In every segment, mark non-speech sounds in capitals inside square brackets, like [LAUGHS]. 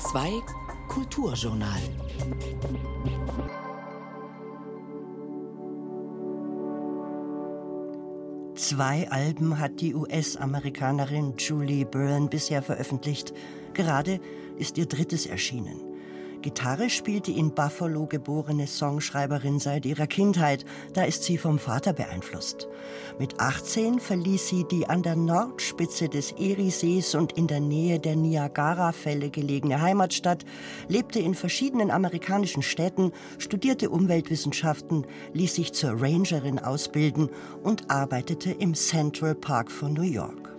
2 Kulturjournal. Zwei Alben hat die US-Amerikanerin Julie Byrne bisher veröffentlicht. Gerade ist ihr drittes erschienen. Gitarre spielt die in Buffalo geborene Songschreiberin seit ihrer Kindheit. Da ist sie vom Vater beeinflusst. Mit 18 verließ sie die an der Nordspitze des Eriesees und in der Nähe der Niagara-Fälle gelegene Heimatstadt, lebte in verschiedenen amerikanischen Städten, studierte Umweltwissenschaften, ließ sich zur Rangerin ausbilden und arbeitete im Central Park von New York.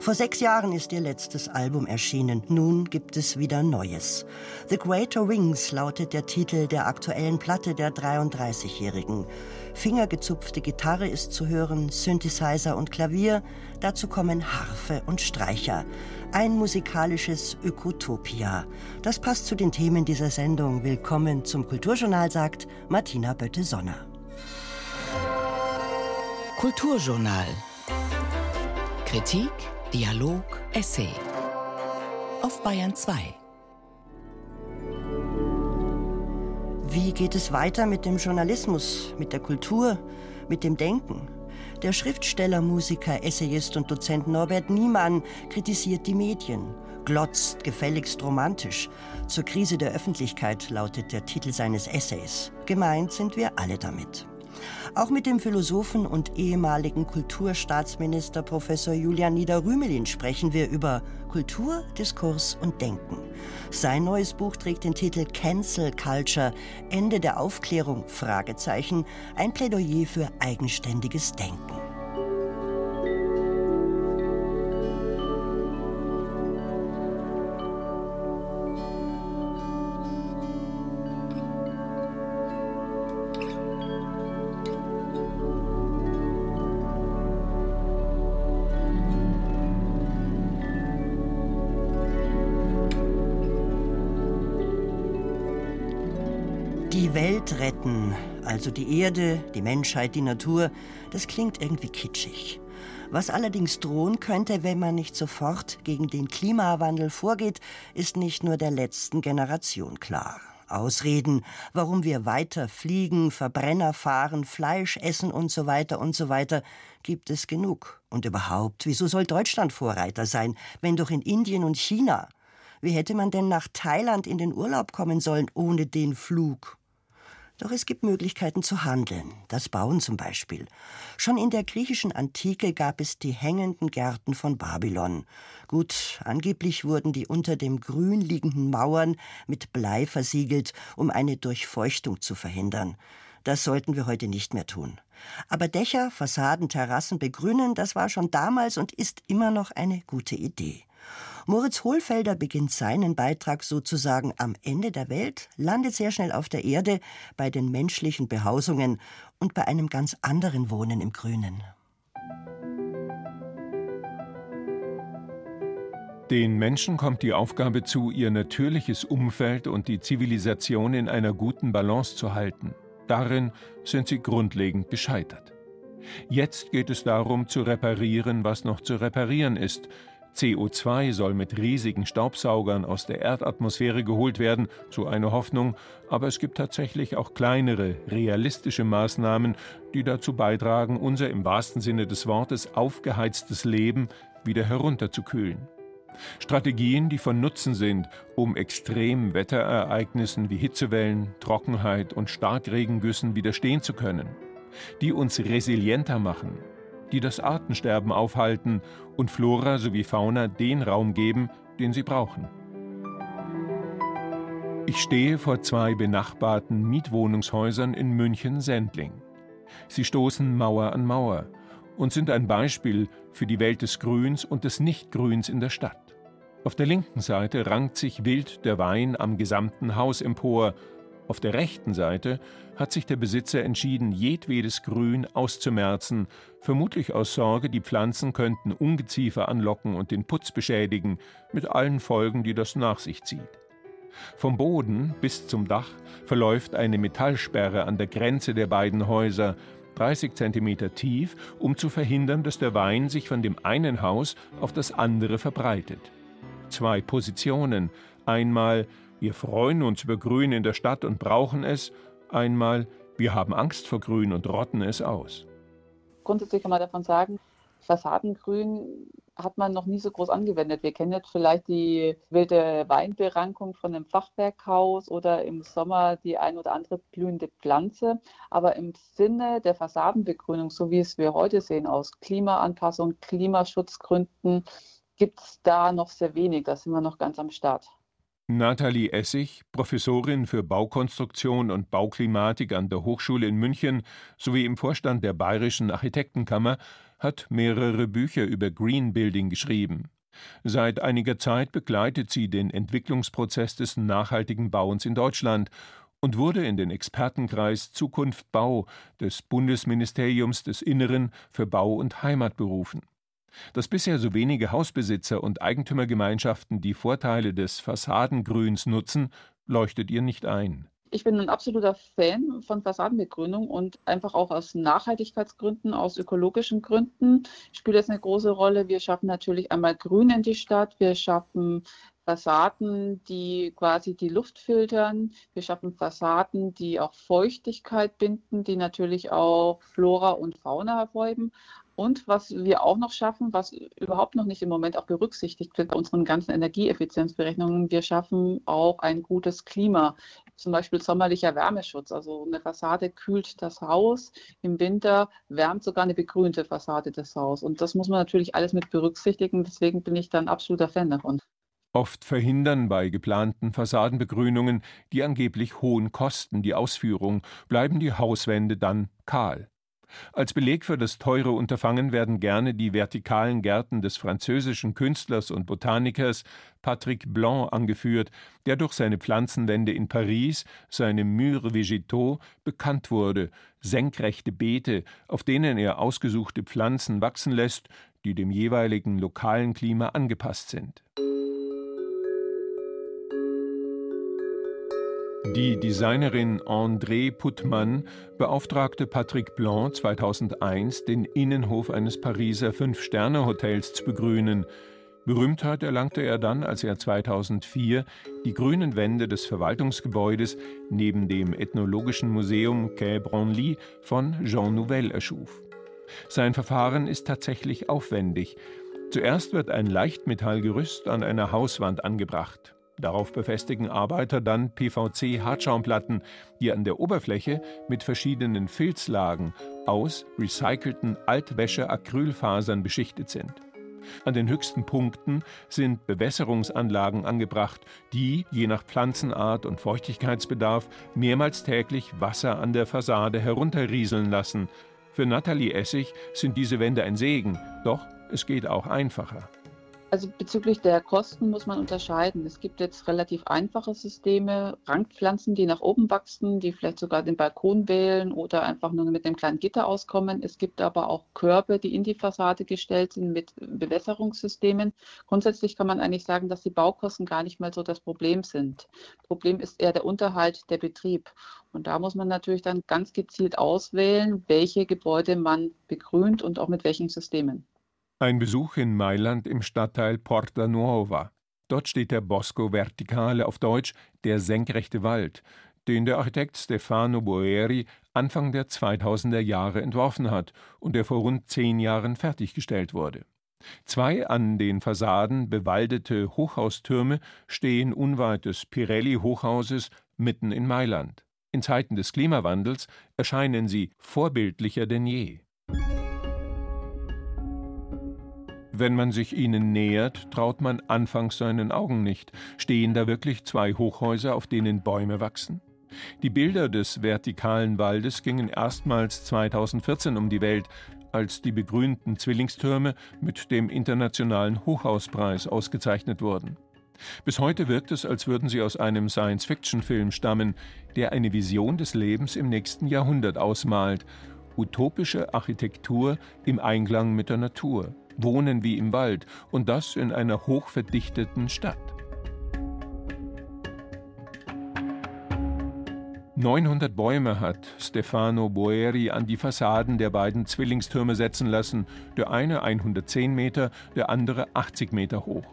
Vor sechs Jahren ist ihr letztes Album erschienen. Nun gibt es wieder Neues. The Greater Wings lautet der Titel der aktuellen Platte der 33-Jährigen. Fingergezupfte Gitarre ist zu hören, Synthesizer und Klavier. Dazu kommen Harfe und Streicher. Ein musikalisches Ökotopia. Das passt zu den Themen dieser Sendung. Willkommen zum Kulturjournal, sagt Martina Bötte-Sonner. Kulturjournal. Kritik Dialog, Essay. Auf Bayern 2. Wie geht es weiter mit dem Journalismus, mit der Kultur, mit dem Denken? Der Schriftsteller, Musiker, Essayist und Dozent Norbert Niemann kritisiert die Medien, glotzt gefälligst romantisch. Zur Krise der Öffentlichkeit lautet der Titel seines Essays. Gemeint sind wir alle damit. Auch mit dem Philosophen und ehemaligen Kulturstaatsminister Professor Julian Niederrümelin sprechen wir über Kultur, Diskurs und Denken. Sein neues Buch trägt den Titel Cancel Culture, Ende der Aufklärung, Fragezeichen, ein Plädoyer für eigenständiges Denken. Retten, also die Erde, die Menschheit, die Natur, das klingt irgendwie kitschig. Was allerdings drohen könnte, wenn man nicht sofort gegen den Klimawandel vorgeht, ist nicht nur der letzten Generation klar. Ausreden, warum wir weiter fliegen, Verbrenner fahren, Fleisch essen und so weiter und so weiter, gibt es genug. Und überhaupt, wieso soll Deutschland Vorreiter sein, wenn doch in Indien und China? Wie hätte man denn nach Thailand in den Urlaub kommen sollen ohne den Flug? Doch es gibt Möglichkeiten zu handeln, das Bauen zum Beispiel. Schon in der griechischen Antike gab es die hängenden Gärten von Babylon. Gut, angeblich wurden die unter dem grün liegenden Mauern mit Blei versiegelt, um eine Durchfeuchtung zu verhindern. Das sollten wir heute nicht mehr tun. Aber Dächer, Fassaden, Terrassen begrünen, das war schon damals und ist immer noch eine gute Idee. Moritz Hohlfelder beginnt seinen Beitrag sozusagen am Ende der Welt, landet sehr schnell auf der Erde bei den menschlichen Behausungen und bei einem ganz anderen Wohnen im Grünen. Den Menschen kommt die Aufgabe zu, ihr natürliches Umfeld und die Zivilisation in einer guten Balance zu halten. Darin sind sie grundlegend gescheitert. Jetzt geht es darum, zu reparieren, was noch zu reparieren ist, CO2 soll mit riesigen Staubsaugern aus der Erdatmosphäre geholt werden, so eine Hoffnung, aber es gibt tatsächlich auch kleinere, realistische Maßnahmen, die dazu beitragen, unser im wahrsten Sinne des Wortes aufgeheiztes Leben wieder herunterzukühlen. Strategien, die von Nutzen sind, um extremen Wetterereignissen wie Hitzewellen, Trockenheit und Starkregengüssen widerstehen zu können, die uns resilienter machen, die das Artensterben aufhalten und Flora sowie Fauna den Raum geben, den sie brauchen. Ich stehe vor zwei benachbarten Mietwohnungshäusern in München-Sendling. Sie stoßen Mauer an Mauer und sind ein Beispiel für die Welt des Grüns und des Nichtgrüns in der Stadt. Auf der linken Seite rankt sich wild der Wein am gesamten Haus empor auf der rechten Seite hat sich der Besitzer entschieden, jedwedes Grün auszumerzen, vermutlich aus Sorge, die Pflanzen könnten Ungeziefer anlocken und den Putz beschädigen, mit allen Folgen, die das nach sich zieht. Vom Boden bis zum Dach verläuft eine Metallsperre an der Grenze der beiden Häuser, 30 Zentimeter tief, um zu verhindern, dass der Wein sich von dem einen Haus auf das andere verbreitet. Zwei Positionen, Einmal, wir freuen uns über Grün in der Stadt und brauchen es. Einmal, wir haben Angst vor Grün und rotten es aus. Grundsätzlich kann man davon sagen, Fassadengrün hat man noch nie so groß angewendet. Wir kennen jetzt vielleicht die wilde Weinberankung von einem Fachwerkhaus oder im Sommer die ein oder andere blühende Pflanze. Aber im Sinne der Fassadenbegrünung, so wie es wir heute sehen, aus Klimaanpassung, Klimaschutzgründen, gibt es da noch sehr wenig. Da sind wir noch ganz am Start. Nathalie Essig, Professorin für Baukonstruktion und Bauklimatik an der Hochschule in München sowie im Vorstand der Bayerischen Architektenkammer, hat mehrere Bücher über Green Building geschrieben. Seit einiger Zeit begleitet sie den Entwicklungsprozess des nachhaltigen Bauens in Deutschland und wurde in den Expertenkreis Zukunft Bau des Bundesministeriums des Inneren für Bau und Heimat berufen. Dass bisher so wenige Hausbesitzer und Eigentümergemeinschaften die Vorteile des Fassadengrüns nutzen, leuchtet ihr nicht ein. Ich bin ein absoluter Fan von Fassadenbegrünung und einfach auch aus Nachhaltigkeitsgründen, aus ökologischen Gründen spielt das eine große Rolle. Wir schaffen natürlich einmal Grün in die Stadt, wir schaffen Fassaden, die quasi die Luft filtern. Wir schaffen Fassaden, die auch Feuchtigkeit binden, die natürlich auch Flora und Fauna hervorheben. Und was wir auch noch schaffen, was überhaupt noch nicht im Moment auch berücksichtigt wird bei unseren ganzen Energieeffizienzberechnungen, wir schaffen auch ein gutes Klima, zum Beispiel sommerlicher Wärmeschutz. Also eine Fassade kühlt das Haus, im Winter wärmt sogar eine begrünte Fassade das Haus. Und das muss man natürlich alles mit berücksichtigen. Deswegen bin ich dann absoluter Fan davon. Oft verhindern bei geplanten Fassadenbegrünungen die angeblich hohen Kosten die Ausführung, bleiben die Hauswände dann kahl. Als Beleg für das teure Unterfangen werden gerne die vertikalen Gärten des französischen Künstlers und Botanikers Patrick Blanc angeführt, der durch seine Pflanzenwände in Paris, seine Murs végétaux, bekannt wurde, senkrechte Beete, auf denen er ausgesuchte Pflanzen wachsen lässt, die dem jeweiligen lokalen Klima angepasst sind. Die Designerin André Puttmann beauftragte Patrick Blanc 2001, den Innenhof eines Pariser Fünf-Sterne-Hotels zu begrünen. Berühmtheit erlangte er dann, als er 2004 die grünen Wände des Verwaltungsgebäudes neben dem Ethnologischen Museum Quai Branly von Jean Nouvel erschuf. Sein Verfahren ist tatsächlich aufwendig. Zuerst wird ein Leichtmetallgerüst an einer Hauswand angebracht. Darauf befestigen Arbeiter dann PVC-Hartschaumplatten, die an der Oberfläche mit verschiedenen Filzlagen aus recycelten Altwäsche-Acrylfasern beschichtet sind. An den höchsten Punkten sind Bewässerungsanlagen angebracht, die, je nach Pflanzenart und Feuchtigkeitsbedarf, mehrmals täglich Wasser an der Fassade herunterrieseln lassen. Für Nathalie Essig sind diese Wände ein Segen, doch es geht auch einfacher. Also bezüglich der Kosten muss man unterscheiden. Es gibt jetzt relativ einfache Systeme, Rankpflanzen, die nach oben wachsen, die vielleicht sogar den Balkon wählen oder einfach nur mit einem kleinen Gitter auskommen. Es gibt aber auch Körbe, die in die Fassade gestellt sind mit Bewässerungssystemen. Grundsätzlich kann man eigentlich sagen, dass die Baukosten gar nicht mal so das Problem sind. Problem ist eher der Unterhalt, der Betrieb. Und da muss man natürlich dann ganz gezielt auswählen, welche Gebäude man begrünt und auch mit welchen Systemen. Ein Besuch in Mailand im Stadtteil Porta Nuova. Dort steht der Bosco Verticale auf Deutsch der senkrechte Wald, den der Architekt Stefano Boeri Anfang der 2000er Jahre entworfen hat und der vor rund zehn Jahren fertiggestellt wurde. Zwei an den Fassaden bewaldete Hochhaustürme stehen unweit des Pirelli-Hochhauses mitten in Mailand. In Zeiten des Klimawandels erscheinen sie vorbildlicher denn je. Wenn man sich ihnen nähert, traut man anfangs seinen Augen nicht. Stehen da wirklich zwei Hochhäuser, auf denen Bäume wachsen? Die Bilder des vertikalen Waldes gingen erstmals 2014 um die Welt, als die begrünten Zwillingstürme mit dem Internationalen Hochhauspreis ausgezeichnet wurden. Bis heute wirkt es, als würden sie aus einem Science-Fiction-Film stammen, der eine Vision des Lebens im nächsten Jahrhundert ausmalt. Utopische Architektur im Einklang mit der Natur. Wohnen wie im Wald und das in einer hochverdichteten Stadt. 900 Bäume hat Stefano Boeri an die Fassaden der beiden Zwillingstürme setzen lassen, der eine 110 Meter, der andere 80 Meter hoch.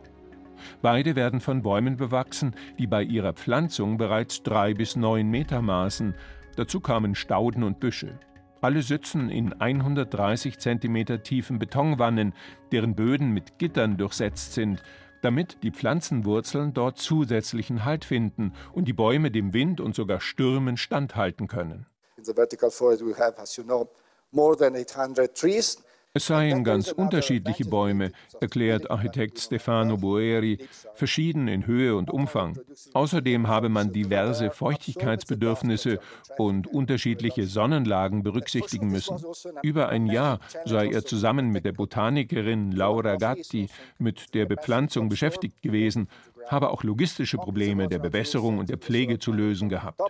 Beide werden von Bäumen bewachsen, die bei ihrer Pflanzung bereits drei bis neun Meter maßen. Dazu kamen Stauden und Büsche. Alle sitzen in 130 Zentimeter tiefen Betonwannen, deren Böden mit Gittern durchsetzt sind, damit die Pflanzenwurzeln dort zusätzlichen Halt finden und die Bäume dem Wind und sogar Stürmen standhalten können. In the vertical forest we have, as you know, more than 800 trees. Es seien ganz unterschiedliche Bäume, erklärt Architekt Stefano Boeri, verschieden in Höhe und Umfang. Außerdem habe man diverse Feuchtigkeitsbedürfnisse und unterschiedliche Sonnenlagen berücksichtigen müssen. Über ein Jahr sei er zusammen mit der Botanikerin Laura Gatti mit der Bepflanzung beschäftigt gewesen, habe auch logistische Probleme der Bewässerung und der Pflege zu lösen gehabt.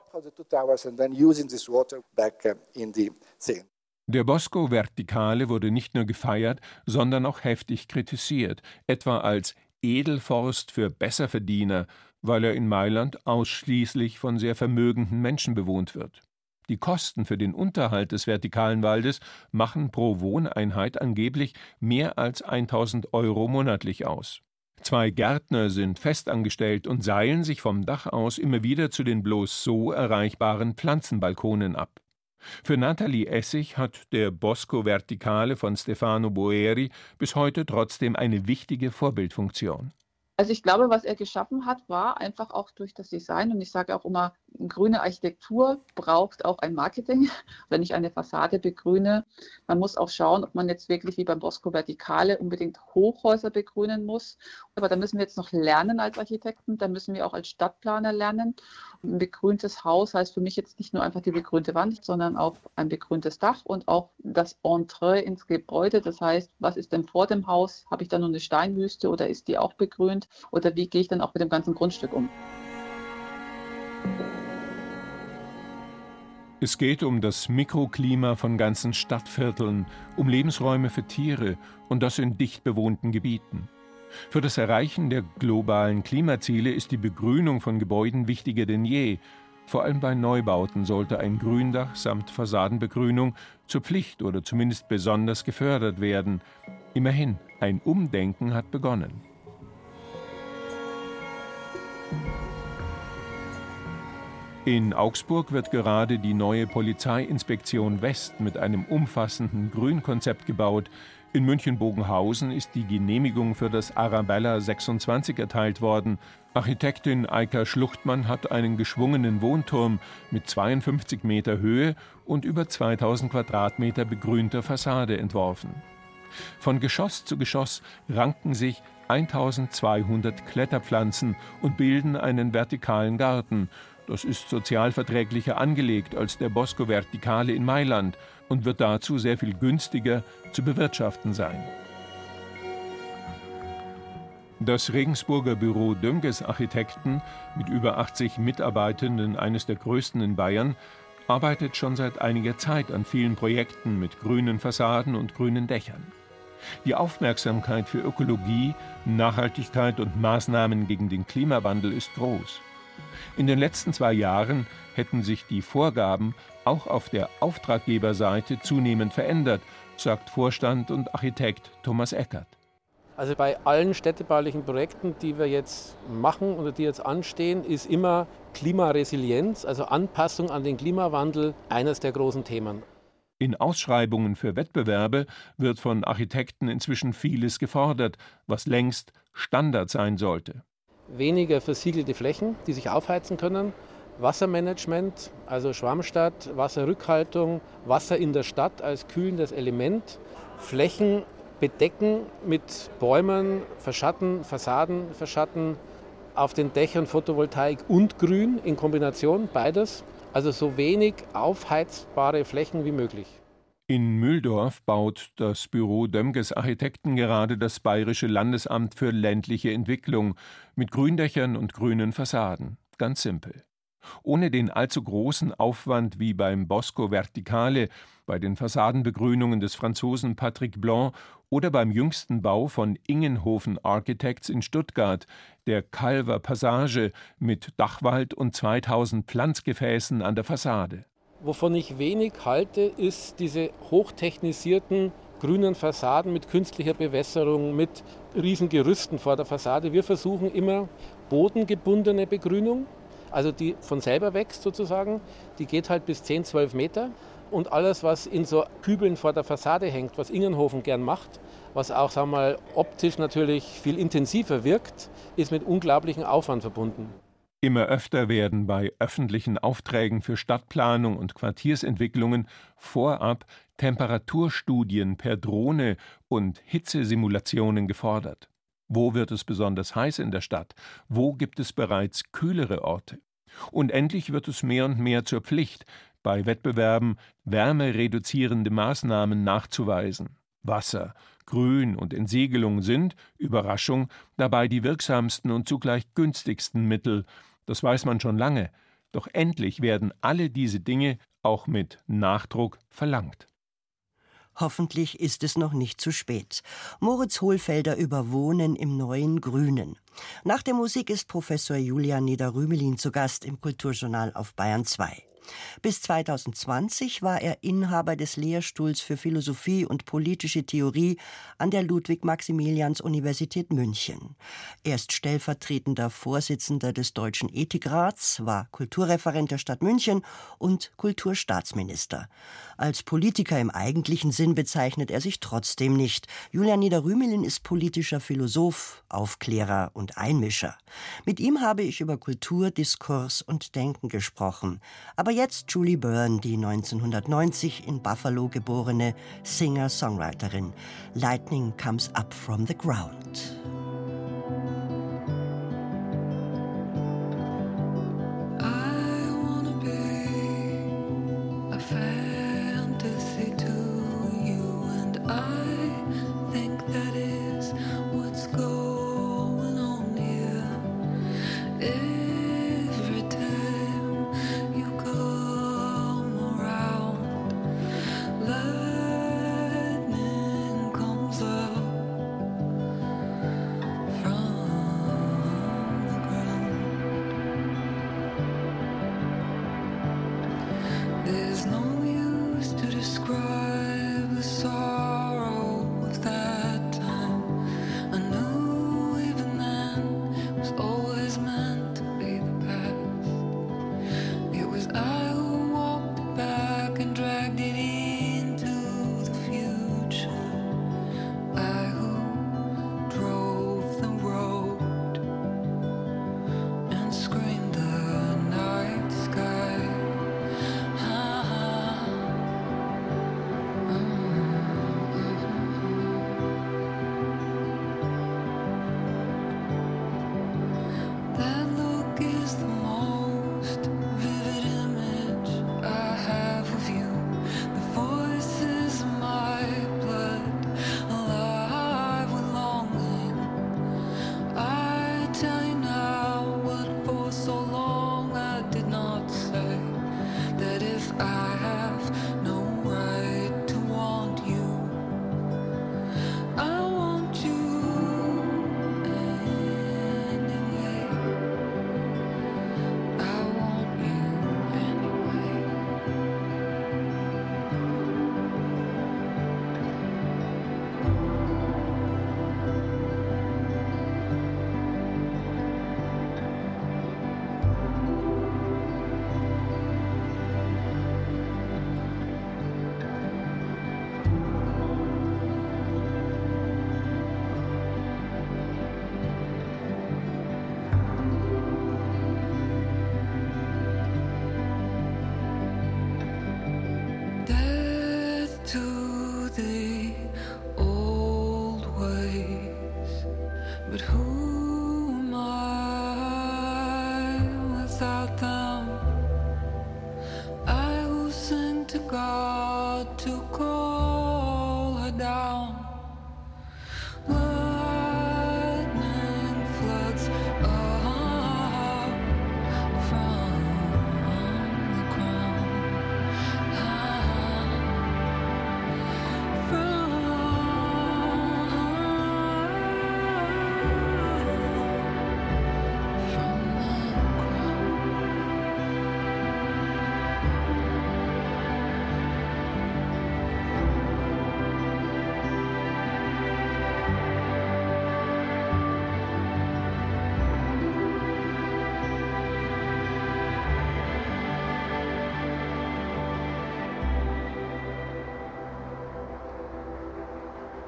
Der Bosco Verticale wurde nicht nur gefeiert, sondern auch heftig kritisiert, etwa als Edelforst für Besserverdiener, weil er in Mailand ausschließlich von sehr vermögenden Menschen bewohnt wird. Die Kosten für den Unterhalt des vertikalen Waldes machen pro Wohneinheit angeblich mehr als 1000 Euro monatlich aus. Zwei Gärtner sind festangestellt und seilen sich vom Dach aus immer wieder zu den bloß so erreichbaren Pflanzenbalkonen ab. Für Nathalie Essig hat der Bosco Verticale von Stefano Boeri bis heute trotzdem eine wichtige Vorbildfunktion. Also ich glaube, was er geschaffen hat, war einfach auch durch das Design. Und ich sage auch immer, grüne Architektur braucht auch ein Marketing. [LAUGHS] Wenn ich eine Fassade begrüne, man muss auch schauen, ob man jetzt wirklich wie beim Bosco Verticale unbedingt Hochhäuser begrünen muss. Aber da müssen wir jetzt noch lernen als Architekten, da müssen wir auch als Stadtplaner lernen. Ein begrüntes Haus heißt für mich jetzt nicht nur einfach die begrünte Wand, sondern auch ein begrüntes Dach und auch das Entree ins Gebäude. Das heißt, was ist denn vor dem Haus? Habe ich da nur eine Steinwüste oder ist die auch begrünt? Oder wie gehe ich dann auch mit dem ganzen Grundstück um? Es geht um das Mikroklima von ganzen Stadtvierteln, um Lebensräume für Tiere und das in dicht bewohnten Gebieten. Für das Erreichen der globalen Klimaziele ist die Begrünung von Gebäuden wichtiger denn je. Vor allem bei Neubauten sollte ein Gründach samt Fassadenbegrünung zur Pflicht oder zumindest besonders gefördert werden. Immerhin, ein Umdenken hat begonnen. In Augsburg wird gerade die neue Polizeiinspektion West mit einem umfassenden Grünkonzept gebaut. In München-Bogenhausen ist die Genehmigung für das Arabella 26 erteilt worden. Architektin Eika Schluchtmann hat einen geschwungenen Wohnturm mit 52 Meter Höhe und über 2000 Quadratmeter begrünter Fassade entworfen. Von Geschoss zu Geschoss ranken sich 1200 Kletterpflanzen und bilden einen vertikalen Garten, das ist sozialverträglicher angelegt als der Bosco Verticale in Mailand und wird dazu sehr viel günstiger zu bewirtschaften sein. Das Regensburger Büro Dönges Architekten mit über 80 Mitarbeitenden, eines der größten in Bayern, arbeitet schon seit einiger Zeit an vielen Projekten mit grünen Fassaden und grünen Dächern. Die Aufmerksamkeit für Ökologie, Nachhaltigkeit und Maßnahmen gegen den Klimawandel ist groß. In den letzten zwei Jahren hätten sich die Vorgaben auch auf der Auftraggeberseite zunehmend verändert, sagt Vorstand und Architekt Thomas Eckert. Also bei allen städtebaulichen Projekten, die wir jetzt machen oder die jetzt anstehen, ist immer Klimaresilienz, also Anpassung an den Klimawandel, eines der großen Themen. In Ausschreibungen für Wettbewerbe wird von Architekten inzwischen vieles gefordert, was längst Standard sein sollte weniger versiegelte Flächen, die sich aufheizen können. Wassermanagement, also Schwammstadt, Wasserrückhaltung, Wasser in der Stadt als kühlendes Element, Flächen bedecken mit Bäumen, verschatten, Fassaden verschatten, auf den Dächern Photovoltaik und Grün in Kombination, beides. Also so wenig aufheizbare Flächen wie möglich. In Mühldorf baut das Büro Dömges Architekten gerade das Bayerische Landesamt für ländliche Entwicklung mit Gründächern und grünen Fassaden. Ganz simpel. Ohne den allzu großen Aufwand wie beim Bosco Verticale, bei den Fassadenbegrünungen des Franzosen Patrick Blanc oder beim jüngsten Bau von Ingenhofen Architects in Stuttgart, der Calver Passage mit Dachwald und 2000 Pflanzgefäßen an der Fassade. Wovon ich wenig halte, ist diese hochtechnisierten grünen Fassaden mit künstlicher Bewässerung, mit Riesengerüsten vor der Fassade. Wir versuchen immer bodengebundene Begrünung, also die von selber wächst sozusagen. Die geht halt bis 10, 12 Meter. Und alles, was in so Kübeln vor der Fassade hängt, was Ingenhofen gern macht, was auch sagen wir mal, optisch natürlich viel intensiver wirkt, ist mit unglaublichem Aufwand verbunden. Immer öfter werden bei öffentlichen Aufträgen für Stadtplanung und Quartiersentwicklungen vorab Temperaturstudien per Drohne und Hitzesimulationen gefordert. Wo wird es besonders heiß in der Stadt? Wo gibt es bereits kühlere Orte? Und endlich wird es mehr und mehr zur Pflicht, bei Wettbewerben wärmereduzierende Maßnahmen nachzuweisen. Wasser, Grün und Entsiegelung sind, Überraschung, dabei die wirksamsten und zugleich günstigsten Mittel, das weiß man schon lange, doch endlich werden alle diese Dinge auch mit Nachdruck verlangt. Hoffentlich ist es noch nicht zu spät. Moritz Hohlfelder über Wohnen im neuen Grünen. Nach der Musik ist Professor Julian Niederrümelin zu Gast im Kulturjournal auf Bayern 2. Bis 2020 war er Inhaber des Lehrstuhls für Philosophie und politische Theorie an der Ludwig-Maximilians-Universität München. Er ist stellvertretender Vorsitzender des Deutschen Ethikrats, war Kulturreferent der Stadt München und Kulturstaatsminister. Als Politiker im eigentlichen Sinn bezeichnet er sich trotzdem nicht. Julian Niederrümelin ist politischer Philosoph, Aufklärer und Einmischer. Mit ihm habe ich über Kultur, Diskurs und Denken gesprochen. Aber jetzt Julie Byrne, die 1990 in Buffalo geborene Singer-Songwriterin. Lightning comes up from the ground.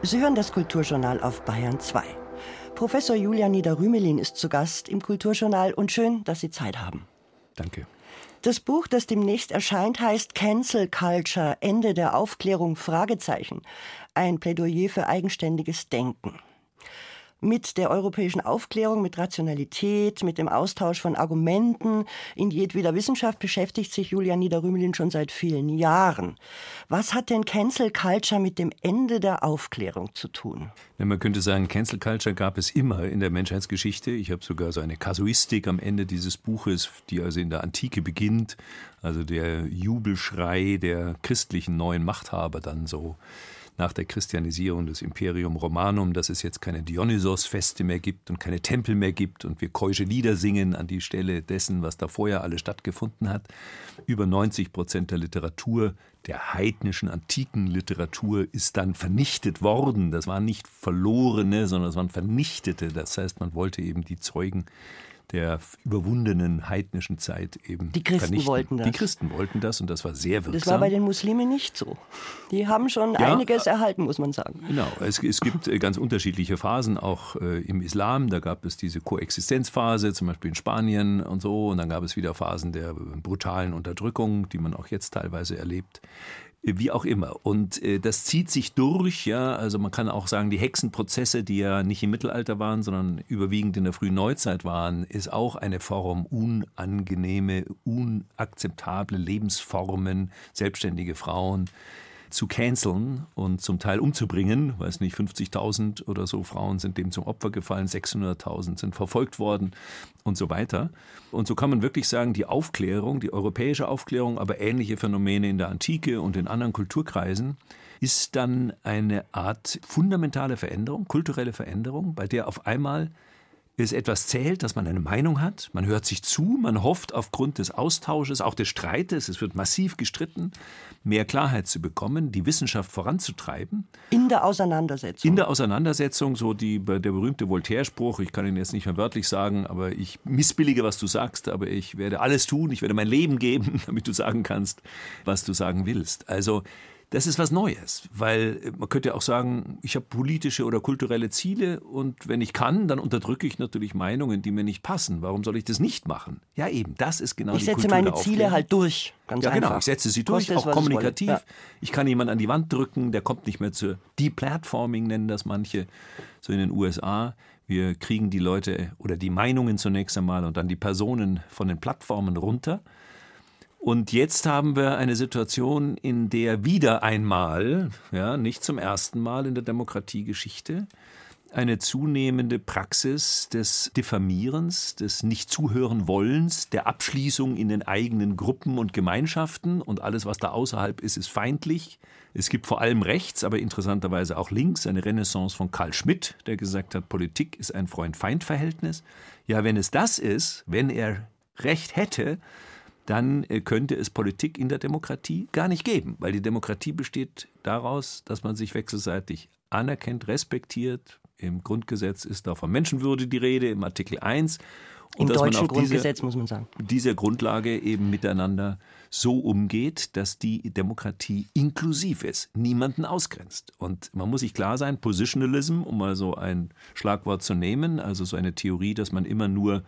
Sie hören das Kulturjournal auf Bayern 2. Professor Julian Niederrümelin ist zu Gast im Kulturjournal und schön, dass Sie Zeit haben. Danke. Das Buch, das demnächst erscheint, heißt Cancel Culture, Ende der Aufklärung, Fragezeichen. Ein Plädoyer für eigenständiges Denken mit der europäischen Aufklärung, mit Rationalität, mit dem Austausch von Argumenten in jedweder Wissenschaft beschäftigt sich Julian Niederrümelin schon seit vielen Jahren. Was hat denn Cancel Culture mit dem Ende der Aufklärung zu tun? Ja, man könnte sagen, Cancel Culture gab es immer in der Menschheitsgeschichte. Ich habe sogar so eine Kasuistik am Ende dieses Buches, die also in der Antike beginnt, also der Jubelschrei der christlichen neuen Machthaber dann so nach der Christianisierung des Imperium Romanum, dass es jetzt keine Dionysos-Feste mehr gibt und keine Tempel mehr gibt und wir keusche Lieder singen an die Stelle dessen, was da vorher alles stattgefunden hat. Über 90 Prozent der Literatur, der heidnischen antiken Literatur, ist dann vernichtet worden. Das waren nicht verlorene, sondern es waren vernichtete. Das heißt, man wollte eben die Zeugen der überwundenen heidnischen Zeit eben Die Christen vernichten. wollten das. Die Christen wollten das und das war sehr wirksam. Das war bei den Muslimen nicht so. Die haben schon Ja, einiges erhalten, muss man sagen. Genau, es, es gibt äh, ganz unterschiedliche Phasen, auch äh, im Islam. Da gab es diese Koexistenzphase, zum Beispiel in Spanien und so. Und dann gab es wieder Phasen der brutalen Unterdrückung, die man auch jetzt teilweise erlebt. Äh, Wie auch immer. Und äh, das zieht sich durch, ja. Also man kann auch sagen, die Hexenprozesse, die ja nicht im Mittelalter waren, sondern überwiegend in der frühen Neuzeit waren, ist auch eine Form unangenehme, unakzeptable Lebensformen, selbstständige Frauen zu canceln und zum Teil umzubringen. Weiß nicht, 50.000 oder so Frauen sind dem zum Opfer gefallen, 600.000 sind verfolgt worden und so weiter. Und so kann man wirklich sagen, die Aufklärung, die europäische Aufklärung, aber ähnliche Phänomene in der Antike und in anderen Kulturkreisen, ist dann eine Art fundamentale Veränderung, kulturelle Veränderung, bei der auf einmal es etwas zählt, dass man eine Meinung hat, man hört sich zu, man hofft aufgrund des Austausches, auch des Streites, es wird massiv gestritten, mehr Klarheit zu bekommen, die Wissenschaft voranzutreiben. In der Auseinandersetzung. In der Auseinandersetzung, so die, der berühmte Voltaire-Spruch, ich kann ihn jetzt nicht mehr wörtlich sagen, aber ich missbillige, was du sagst, aber ich werde alles tun, ich werde mein Leben geben, [LAUGHS] damit du sagen kannst, was du sagen willst. Also das ist was Neues, weil man könnte auch sagen, ich habe politische oder kulturelle Ziele und wenn ich kann, dann unterdrücke ich natürlich Meinungen, die mir nicht passen. Warum soll ich das nicht machen? Ja, eben, das ist genau ich die setze Kultur meine der Ziele Aufklärung. halt durch. Ganz Ja, einfach. genau. Ich setze sie durch, auch es kommunikativ. Ja. Ich kann jemanden an die Wand drücken, der kommt nicht mehr zu Deplatforming, nennen das manche, so in den USA. Wir kriegen die Leute oder die Meinungen zunächst einmal und dann die Personen von den Plattformen runter. Und jetzt haben wir eine Situation, in der wieder einmal, ja, nicht zum ersten Mal in der Demokratiegeschichte, eine zunehmende Praxis des Diffamierens, des Nicht-Zuhören-Wollens, der Abschließung in den eigenen Gruppen und Gemeinschaften und alles, was da außerhalb ist, ist feindlich. Es gibt vor allem rechts, aber interessanterweise auch links eine Renaissance von Karl Schmidt, der gesagt hat, Politik ist ein Freund-Feind-Verhältnis. Ja, wenn es das ist, wenn er Recht hätte, dann äh, könnte es Politik in der Demokratie gar nicht geben, weil die Demokratie besteht daraus, dass man sich wechselseitig anerkennt, respektiert. Im Grundgesetz ist da von Menschenwürde die Rede, im Artikel 1. Im dass man deutschen Grundgesetz, muss man sagen. dieser Grundlage eben miteinander so umgeht, dass die Demokratie inklusiv ist, niemanden ausgrenzt. Und man muss sich klar sein, Positionalism, um mal so ein Schlagwort zu nehmen, also so eine Theorie, dass man immer nur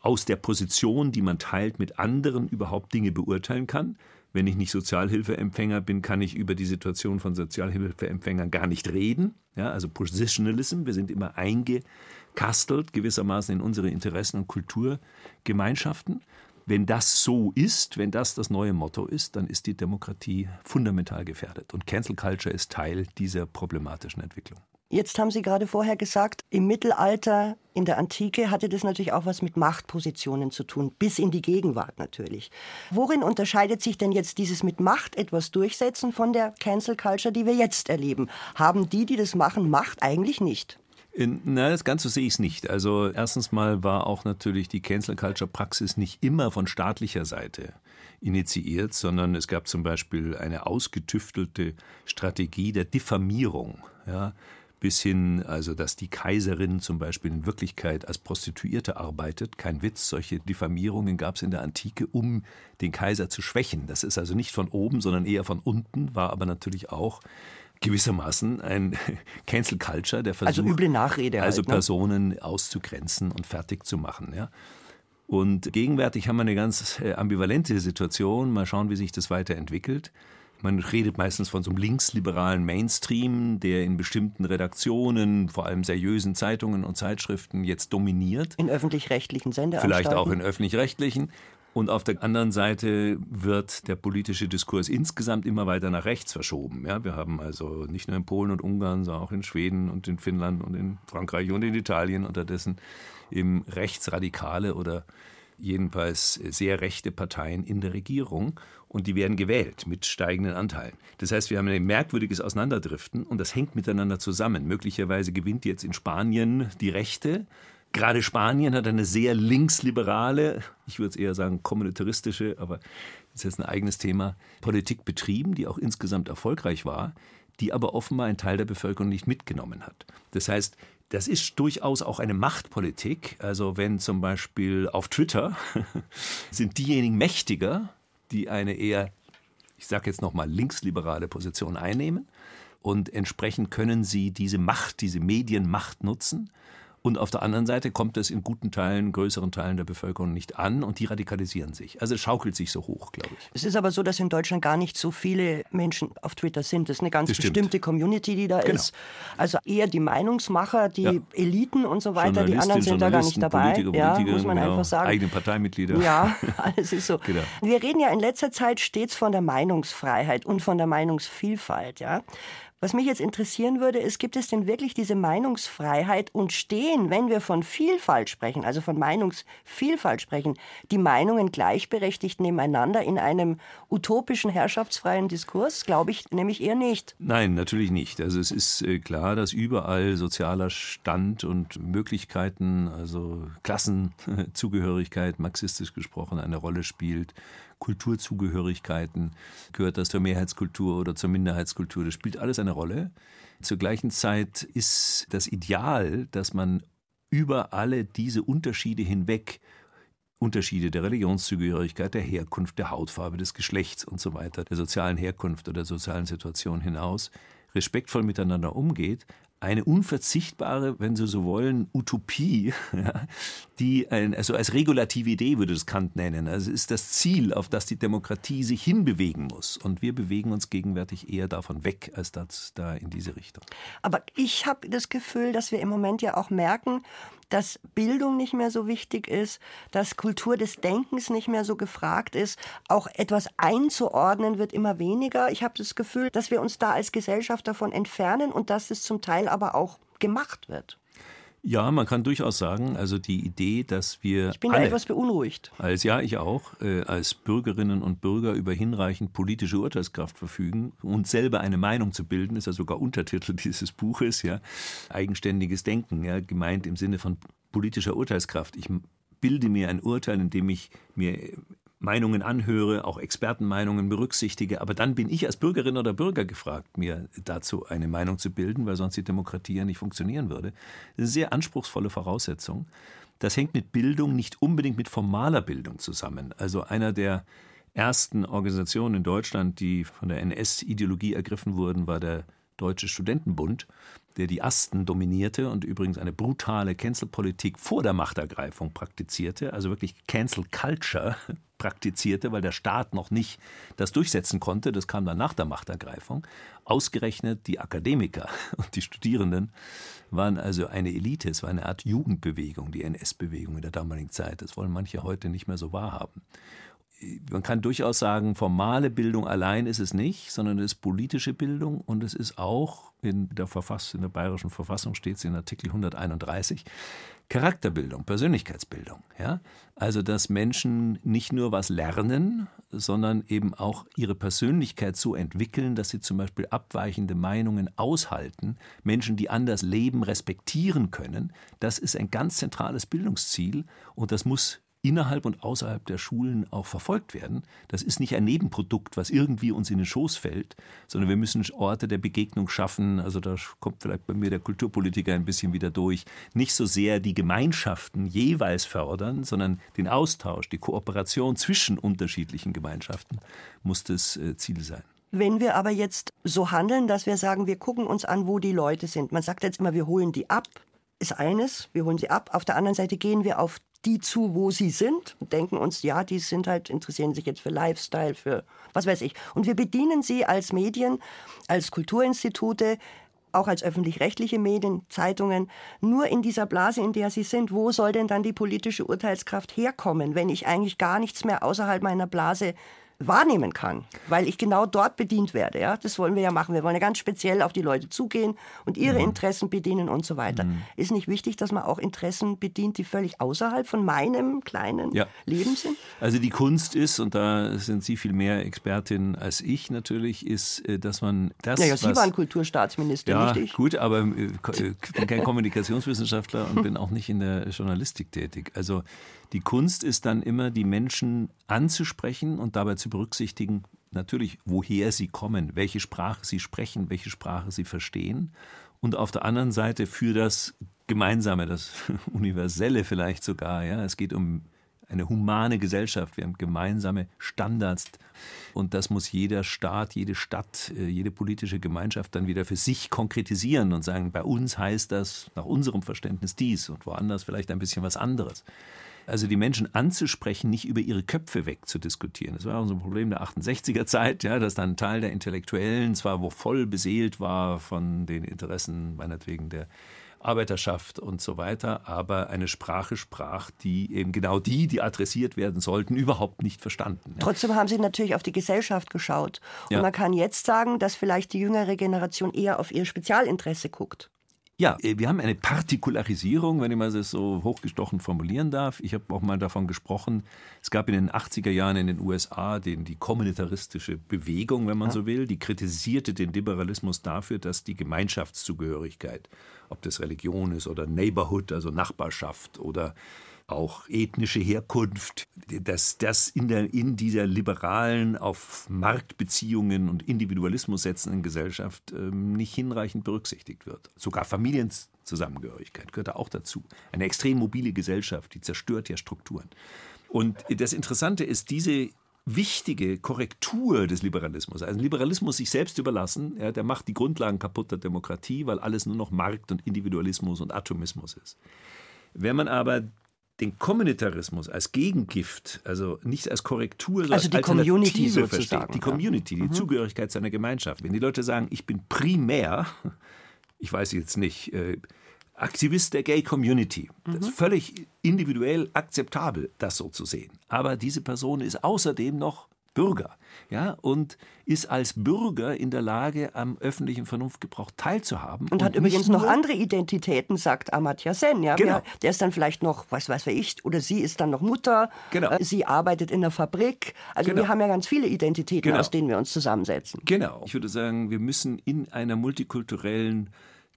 aus der Position, die man teilt, mit anderen überhaupt Dinge beurteilen kann. Wenn ich nicht Sozialhilfeempfänger bin, kann ich über die Situation von Sozialhilfeempfängern gar nicht reden. Ja, also Positionalism, wir sind immer eingekastelt gewissermaßen in unsere Interessen und Kulturgemeinschaften. Wenn das so ist, wenn das das neue Motto ist, dann ist die Demokratie fundamental gefährdet. Und Cancel Culture ist Teil dieser problematischen Entwicklung. Jetzt haben Sie gerade vorher gesagt, im Mittelalter, in der Antike hatte das natürlich auch was mit Machtpositionen zu tun, bis in die Gegenwart natürlich. Worin unterscheidet sich denn jetzt dieses mit Macht etwas durchsetzen von der Cancel Culture, die wir jetzt erleben? Haben die, die das machen, Macht eigentlich nicht? Na, das Ganze sehe ich nicht. Also erstens mal war auch natürlich die Cancel Culture Praxis nicht immer von staatlicher Seite initiiert, sondern es gab zum Beispiel eine ausgetüftelte Strategie der Diffamierung. Ja, bis hin, also dass die Kaiserin zum Beispiel in Wirklichkeit als Prostituierte arbeitet. Kein Witz, solche Diffamierungen gab es in der Antike, um den Kaiser zu schwächen. Das ist also nicht von oben, sondern eher von unten, war aber natürlich auch gewissermaßen ein [LAUGHS] Cancel Culture, der Also versucht, üble Nachrede also halt, ne? Personen auszugrenzen und fertig zu machen. Ja. Und gegenwärtig haben wir eine ganz äh, ambivalente Situation. Mal schauen, wie sich das weiterentwickelt. Man redet meistens von so einem linksliberalen Mainstream, der in bestimmten Redaktionen, vor allem seriösen Zeitungen und Zeitschriften jetzt dominiert. In öffentlich-rechtlichen Sendeanstalten. Vielleicht auch in öffentlich-rechtlichen. Und auf der anderen Seite wird der politische Diskurs insgesamt immer weiter nach rechts verschoben. Ja, wir haben also nicht nur in Polen und Ungarn, sondern auch in Schweden und in Finnland und in Frankreich und in Italien unterdessen eben rechtsradikale oder jedenfalls sehr rechte Parteien in der Regierung und die werden gewählt mit steigenden Anteilen. Das heißt, wir haben ein merkwürdiges Auseinanderdriften und das hängt miteinander zusammen. Möglicherweise gewinnt jetzt in Spanien die Rechte. Gerade Spanien hat eine sehr linksliberale, ich würde es eher sagen kommunitaristische, aber das ist jetzt ein eigenes Thema, Politik betrieben, die auch insgesamt erfolgreich war, die aber offenbar ein Teil der Bevölkerung nicht mitgenommen hat. Das heißt, das ist durchaus auch eine Machtpolitik. Also wenn zum Beispiel auf Twitter [LAUGHS] sind diejenigen mächtiger, die eine eher, ich sage jetzt nochmal, linksliberale Position einnehmen. Und entsprechend können sie diese Macht, diese Medienmacht nutzen. Und auf der anderen Seite kommt es in guten Teilen, größeren Teilen der Bevölkerung nicht an und die radikalisieren sich. Also es schaukelt sich so hoch, glaube ich. Es ist aber so, dass in Deutschland gar nicht so viele Menschen auf Twitter sind. Das ist eine ganz Das stimmt. bestimmte Community, die da Genau. ist. Also eher die Meinungsmacher, die Ja. Eliten und so weiter. Die anderen sind da gar nicht dabei. Politiker, ja, muss man genau, einfach sagen. Eigene Parteimitglieder. Ja, [LAUGHS] alles ist so. Genau. Wir reden ja in letzter Zeit stets von der Meinungsfreiheit und von der Meinungsvielfalt, ja. Was mich jetzt interessieren würde, ist, gibt es denn wirklich diese Meinungsfreiheit und stehen, wenn wir von Vielfalt sprechen, also von Meinungsvielfalt sprechen, die Meinungen gleichberechtigt nebeneinander in einem utopischen, herrschaftsfreien Diskurs? Glaube ich nämlich eher nicht. Nein, natürlich nicht. Also es ist äh, klar, dass überall sozialer Stand und Möglichkeiten, also Klassenzugehörigkeit, marxistisch gesprochen, eine Rolle spielt. Kulturzugehörigkeiten, gehört das zur Mehrheitskultur oder zur Minderheitskultur, das spielt alles eine Rolle. Zur gleichen Zeit ist das Ideal, dass man über alle diese Unterschiede hinweg Unterschiede der Religionszugehörigkeit, der Herkunft, der Hautfarbe, des Geschlechts und so weiter, der sozialen Herkunft oder der sozialen Situation hinaus, respektvoll miteinander umgeht, eine unverzichtbare, wenn Sie so wollen, Utopie, [LAUGHS] ja, die ein, also als regulative Idee würde es Kant nennen. Also es ist das Ziel, auf das die Demokratie sich hinbewegen muss. Und wir bewegen uns gegenwärtig eher davon weg, als das da in diese Richtung. Aber ich habe das Gefühl, dass wir im Moment ja auch merken, dass Bildung nicht mehr so wichtig ist, dass Kultur des Denkens nicht mehr so gefragt ist, auch etwas einzuordnen wird immer weniger. Ich habe das Gefühl, dass wir uns da als Gesellschaft davon entfernen und dass es zum Teil aber auch gemacht wird. Ja, man kann durchaus sagen, also die Idee, dass wir Ich bin alle etwas beunruhigt. als ja ich auch äh, als Bürgerinnen und Bürger über hinreichend politische Urteilskraft verfügen und selber eine Meinung zu bilden, ist ja sogar Untertitel [LAUGHS] dieses Buches, ja, eigenständiges Denken, ja, gemeint im Sinne von politischer Urteilskraft. Ich bilde mir ein Urteil, indem ich mir Meinungen anhöre, auch Expertenmeinungen berücksichtige, aber dann bin ich als Bürgerin oder Bürger gefragt, mir dazu eine Meinung zu bilden, weil sonst die Demokratie ja nicht funktionieren würde. Das ist eine sehr anspruchsvolle Voraussetzung. Das hängt mit Bildung nicht unbedingt mit formaler Bildung zusammen. Also einer der ersten Organisationen in Deutschland, die von der NS-Ideologie ergriffen wurden, war der Deutsche Studentenbund, der die Asten dominierte und übrigens eine brutale Cancel-Politik vor der Machtergreifung praktizierte, also wirklich Cancel Culture [LAUGHS] praktizierte, weil der Staat noch nicht das durchsetzen konnte. Das kam dann nach der Machtergreifung. Ausgerechnet die Akademiker [LAUGHS] und die Studierenden waren also eine Elite. Es war eine Art Jugendbewegung, die NS-Bewegung in der damaligen Zeit. Das wollen manche heute nicht mehr so wahrhaben man kann durchaus sagen, formale Bildung allein ist es nicht, sondern es ist politische Bildung und es ist auch in der, Verfass in der bayerischen Verfassung steht es in Artikel 131 Charakterbildung, Persönlichkeitsbildung. Ja? Also, dass Menschen nicht nur was lernen, sondern eben auch ihre Persönlichkeit so entwickeln, dass sie zum Beispiel abweichende Meinungen aushalten, Menschen, die anders leben, respektieren können. Das ist ein ganz zentrales Bildungsziel und das muss innerhalb und außerhalb der Schulen auch verfolgt werden. Das ist nicht ein Nebenprodukt, was irgendwie uns in den Schoß fällt, sondern wir müssen Orte der Begegnung schaffen. Also da kommt vielleicht bei mir der Kulturpolitiker ein bisschen wieder durch. Nicht so sehr die Gemeinschaften jeweils fördern, sondern den Austausch, die Kooperation zwischen unterschiedlichen Gemeinschaften muss das äh, Ziel sein. Wenn wir aber jetzt so handeln, dass wir sagen, wir gucken uns an, wo die Leute sind. Man sagt jetzt immer, wir holen die ab, ist eines, wir holen sie ab. Auf der anderen Seite gehen wir auf die zu, wo sie sind und denken uns, ja, die sind halt, interessieren sich jetzt für Lifestyle, für was weiß ich. Und wir bedienen sie als Medien, als Kulturinstitute, auch als öffentlich-rechtliche Medien, Zeitungen, nur in dieser Blase, in der sie sind. Wo soll denn dann die politische Urteilskraft herkommen, wenn ich eigentlich gar nichts mehr außerhalb meiner Blase wahrnehmen kann, weil ich genau dort bedient werde. Ja? Das wollen wir ja machen. Wir wollen ja ganz speziell auf die Leute zugehen und ihre mhm. Interessen bedienen und so weiter. Mhm. Ist nicht wichtig, dass man auch Interessen bedient, die völlig außerhalb von meinem kleinen ja. Leben sind? Also die Kunst ist, und da sind Sie viel mehr Expertin als ich natürlich, ist, äh, dass man das. Naja, Sie waren Kulturstaatsminister, ja, nicht ich. Gut, aber äh, ich bin kein Kommunikationswissenschaftler und bin auch nicht in der Journalistik tätig. Also die Kunst ist dann immer, die Menschen anzusprechen und dabei zu berücksichtigen, natürlich, woher sie kommen, welche Sprache sie sprechen, welche Sprache sie verstehen. Und auf der anderen Seite für das Gemeinsame, das [LAUGHS] Universelle vielleicht sogar. Ja, es geht um eine humane Gesellschaft. Wir haben gemeinsame Standards. Und das muss jeder Staat, jede Stadt, äh, jede politische Gemeinschaft dann wieder für sich konkretisieren und sagen, bei uns heißt das nach unserem Verständnis dies und woanders vielleicht ein bisschen was anderes also die Menschen anzusprechen, nicht über ihre Köpfe wegzudiskutieren. Das war auch so ein Problem der 68er Zeit, ja, dass dann ein Teil der Intellektuellen zwar voll beseelt war von den Interessen meinetwegen der Arbeiterschaft und so weiter, aber eine Sprache sprach, die eben genau die, die adressiert werden sollten, überhaupt nicht verstanden. Trotzdem haben Sie natürlich auf die Gesellschaft geschaut. Und ja. man kann jetzt sagen, dass vielleicht die jüngere Generation eher auf ihr Spezialinteresse guckt. Ja, äh, wir haben eine Partikularisierung, wenn ich mal das so hochgestochen formulieren darf. Ich habe auch mal davon gesprochen, es gab in den 80er Jahren in den USA den, die kommunitaristische Bewegung, wenn man so will, die kritisierte den Liberalismus dafür, dass die Gemeinschaftszugehörigkeit, ob das Religion ist oder Neighborhood, also Nachbarschaft oder auch ethnische Herkunft, dass das in, der, in dieser liberalen, auf Marktbeziehungen und Individualismus setzenden Gesellschaft ähm, nicht hinreichend berücksichtigt wird. Sogar Familienzusammengehörigkeit gehört da auch dazu. Eine extrem mobile Gesellschaft, die zerstört ja Strukturen. Und das Interessante ist, diese wichtige Korrektur des Liberalismus, also Liberalismus sich selbst überlassen, ja, der macht die Grundlagen kaputt der Demokratie, weil alles nur noch Markt und Individualismus und Atomismus ist. Wenn man aber den Kommunitarismus als Gegengift, also nicht als Korrektur, sondern also die als Community versteht. Die Community, ja. die mhm. Zugehörigkeit seiner Gemeinschaft. Wenn die Leute sagen, ich bin primär, [LAUGHS] ich weiß jetzt nicht, äh, Aktivist der Gay Community. Das ist mhm. völlig individuell akzeptabel, das so zu sehen. Aber diese Person ist außerdem noch Bürger ja, und ist als Bürger in der Lage, am öffentlichen Vernunftgebrauch teilzuhaben. Und, und hat übrigens noch andere Identitäten, sagt Amartya Sen. Ja? Genau. Der ist dann vielleicht noch, was weiß ich, oder sie ist dann noch Mutter, genau. Äh, sie arbeitet in der Fabrik. Also genau. wir haben ja ganz viele Identitäten, genau. aus denen wir uns zusammensetzen. Genau. Ich würde sagen, wir müssen in einer multikulturellen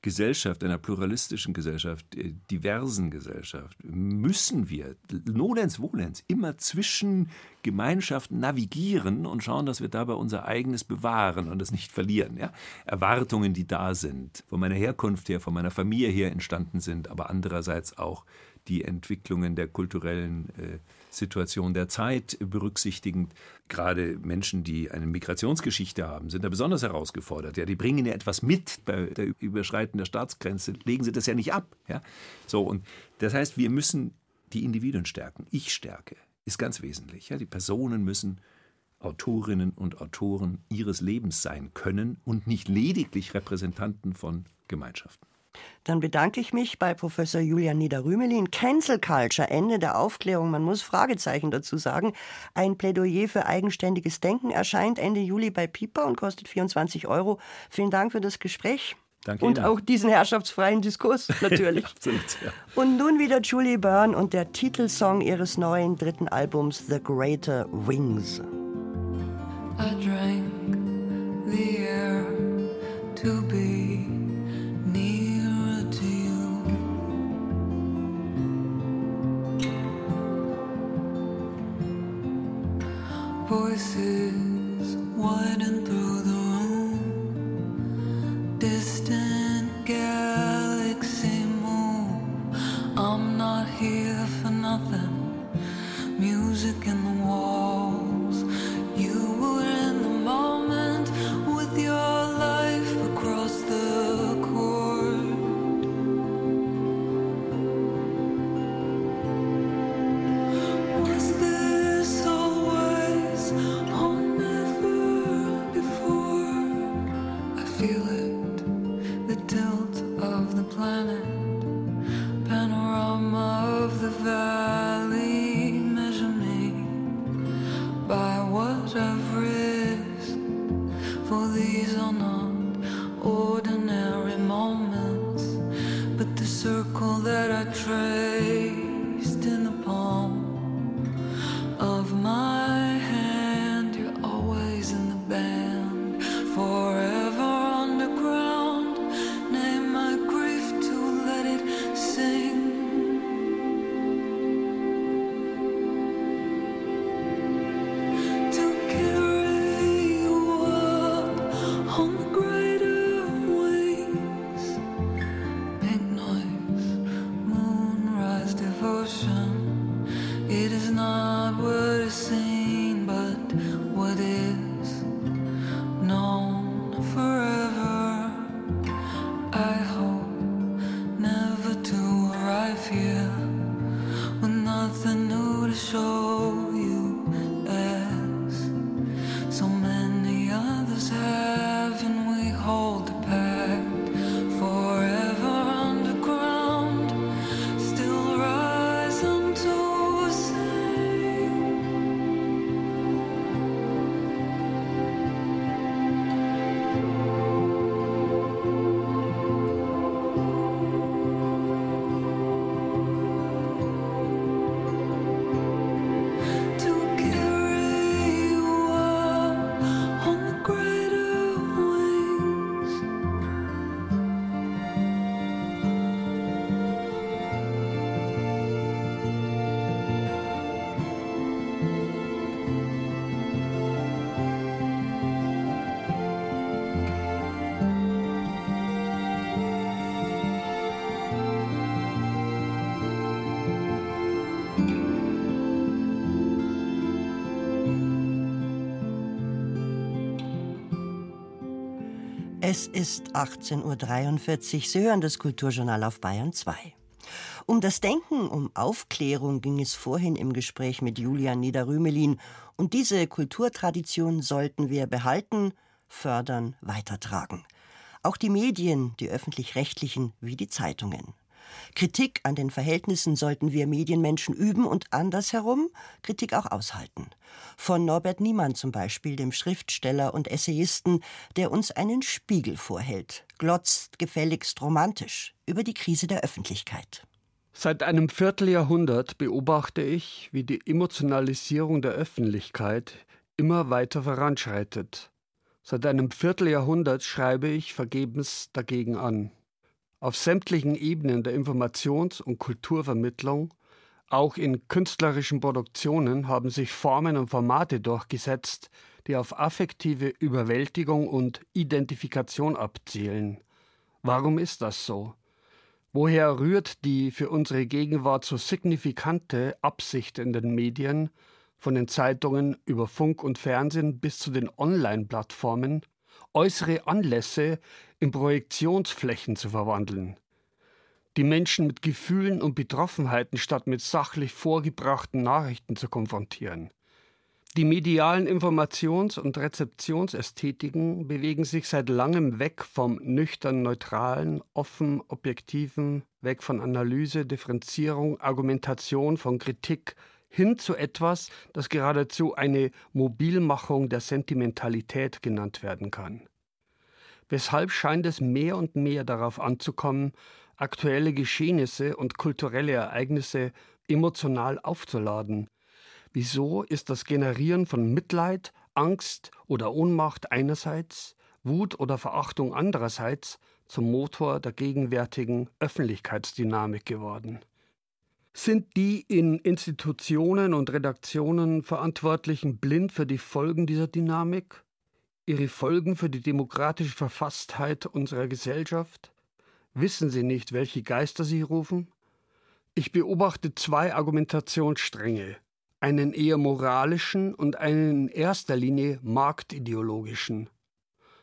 Gesellschaft, einer pluralistischen Gesellschaft, äh, diversen Gesellschaft, müssen wir, nolens volens, immer zwischen Gemeinschaften navigieren und schauen, dass wir dabei unser eigenes bewahren und es nicht verlieren. Ja? Erwartungen, die da sind, von meiner Herkunft her, von meiner Familie her entstanden sind, aber andererseits auch die Entwicklungen der kulturellen äh, Situation der Zeit berücksichtigend. Gerade Menschen, die eine Migrationsgeschichte haben, sind da besonders herausgefordert. Ja, die bringen ja etwas mit bei der Überschreiten der Staatsgrenze, legen sie das ja nicht ab. Ja? So, und das heißt, wir müssen die Individuen stärken. Ich stärke ist ganz wesentlich. Ja? Die Personen müssen Autorinnen und Autoren ihres Lebens sein können und nicht lediglich Repräsentanten von Gemeinschaften. Dann bedanke ich mich bei Professor Julian Niederrümelin. Cancel Culture, Ende der Aufklärung, man muss Fragezeichen dazu sagen. Ein Plädoyer für eigenständiges Denken erscheint Ende Juli bei Piper und kostet 24 Euro. Vielen Dank für das Gespräch. Danke und Ihnen. auch diesen herrschaftsfreien Diskurs [LAUGHS] natürlich. Absolut, ja. Und nun wieder Julie Byrne und der Titelsong ihres neuen dritten Albums The Greater Wings. I drank the voices, one and Es ist 18.43 Uhr. Sie hören das Kulturjournal auf Bayern 2. Um das Denken, um Aufklärung ging es vorhin im Gespräch mit Julian Niederrümelin. Und diese Kulturtradition sollten wir behalten, fördern, weitertragen. Auch die Medien, die öffentlich-rechtlichen wie die Zeitungen. Kritik an den Verhältnissen sollten wir Medienmenschen üben und andersherum Kritik auch aushalten. Von Norbert Niemann zum Beispiel, dem Schriftsteller und Essayisten, der uns einen Spiegel vorhält, glotzt gefälligst romantisch über die Krise der Öffentlichkeit. Seit einem Vierteljahrhundert beobachte ich, wie die Emotionalisierung der Öffentlichkeit immer weiter voranschreitet. Seit einem Vierteljahrhundert schreibe ich vergebens dagegen an auf sämtlichen Ebenen der Informations- und Kulturvermittlung, auch in künstlerischen Produktionen haben sich Formen und Formate durchgesetzt, die auf affektive Überwältigung und Identifikation abzielen. Warum ist das so? Woher rührt die für unsere Gegenwart so signifikante Absicht in den Medien, von den Zeitungen über Funk und Fernsehen bis zu den Online-Plattformen, äußere Anlässe in Projektionsflächen zu verwandeln. Die Menschen mit Gefühlen und Betroffenheiten statt mit sachlich vorgebrachten Nachrichten zu konfrontieren. Die medialen Informations- und Rezeptionsästhetiken bewegen sich seit langem weg vom nüchtern neutralen, offen objektiven, weg von Analyse, Differenzierung, Argumentation, von Kritik hin zu etwas, das geradezu eine Mobilmachung der Sentimentalität genannt werden kann. Weshalb scheint es mehr und mehr darauf anzukommen, aktuelle Geschehnisse und kulturelle Ereignisse emotional aufzuladen. Wieso ist das Generieren von Mitleid, Angst oder Ohnmacht einerseits, Wut oder Verachtung andererseits zum Motor der gegenwärtigen Öffentlichkeitsdynamik geworden? Sind die in Institutionen und Redaktionen Verantwortlichen blind für die Folgen dieser Dynamik? Ihre Folgen für die demokratische Verfasstheit unserer Gesellschaft? Wissen Sie nicht, welche Geister Sie rufen? Ich beobachte zwei Argumentationsstränge, einen eher moralischen und einen in erster Linie marktideologischen.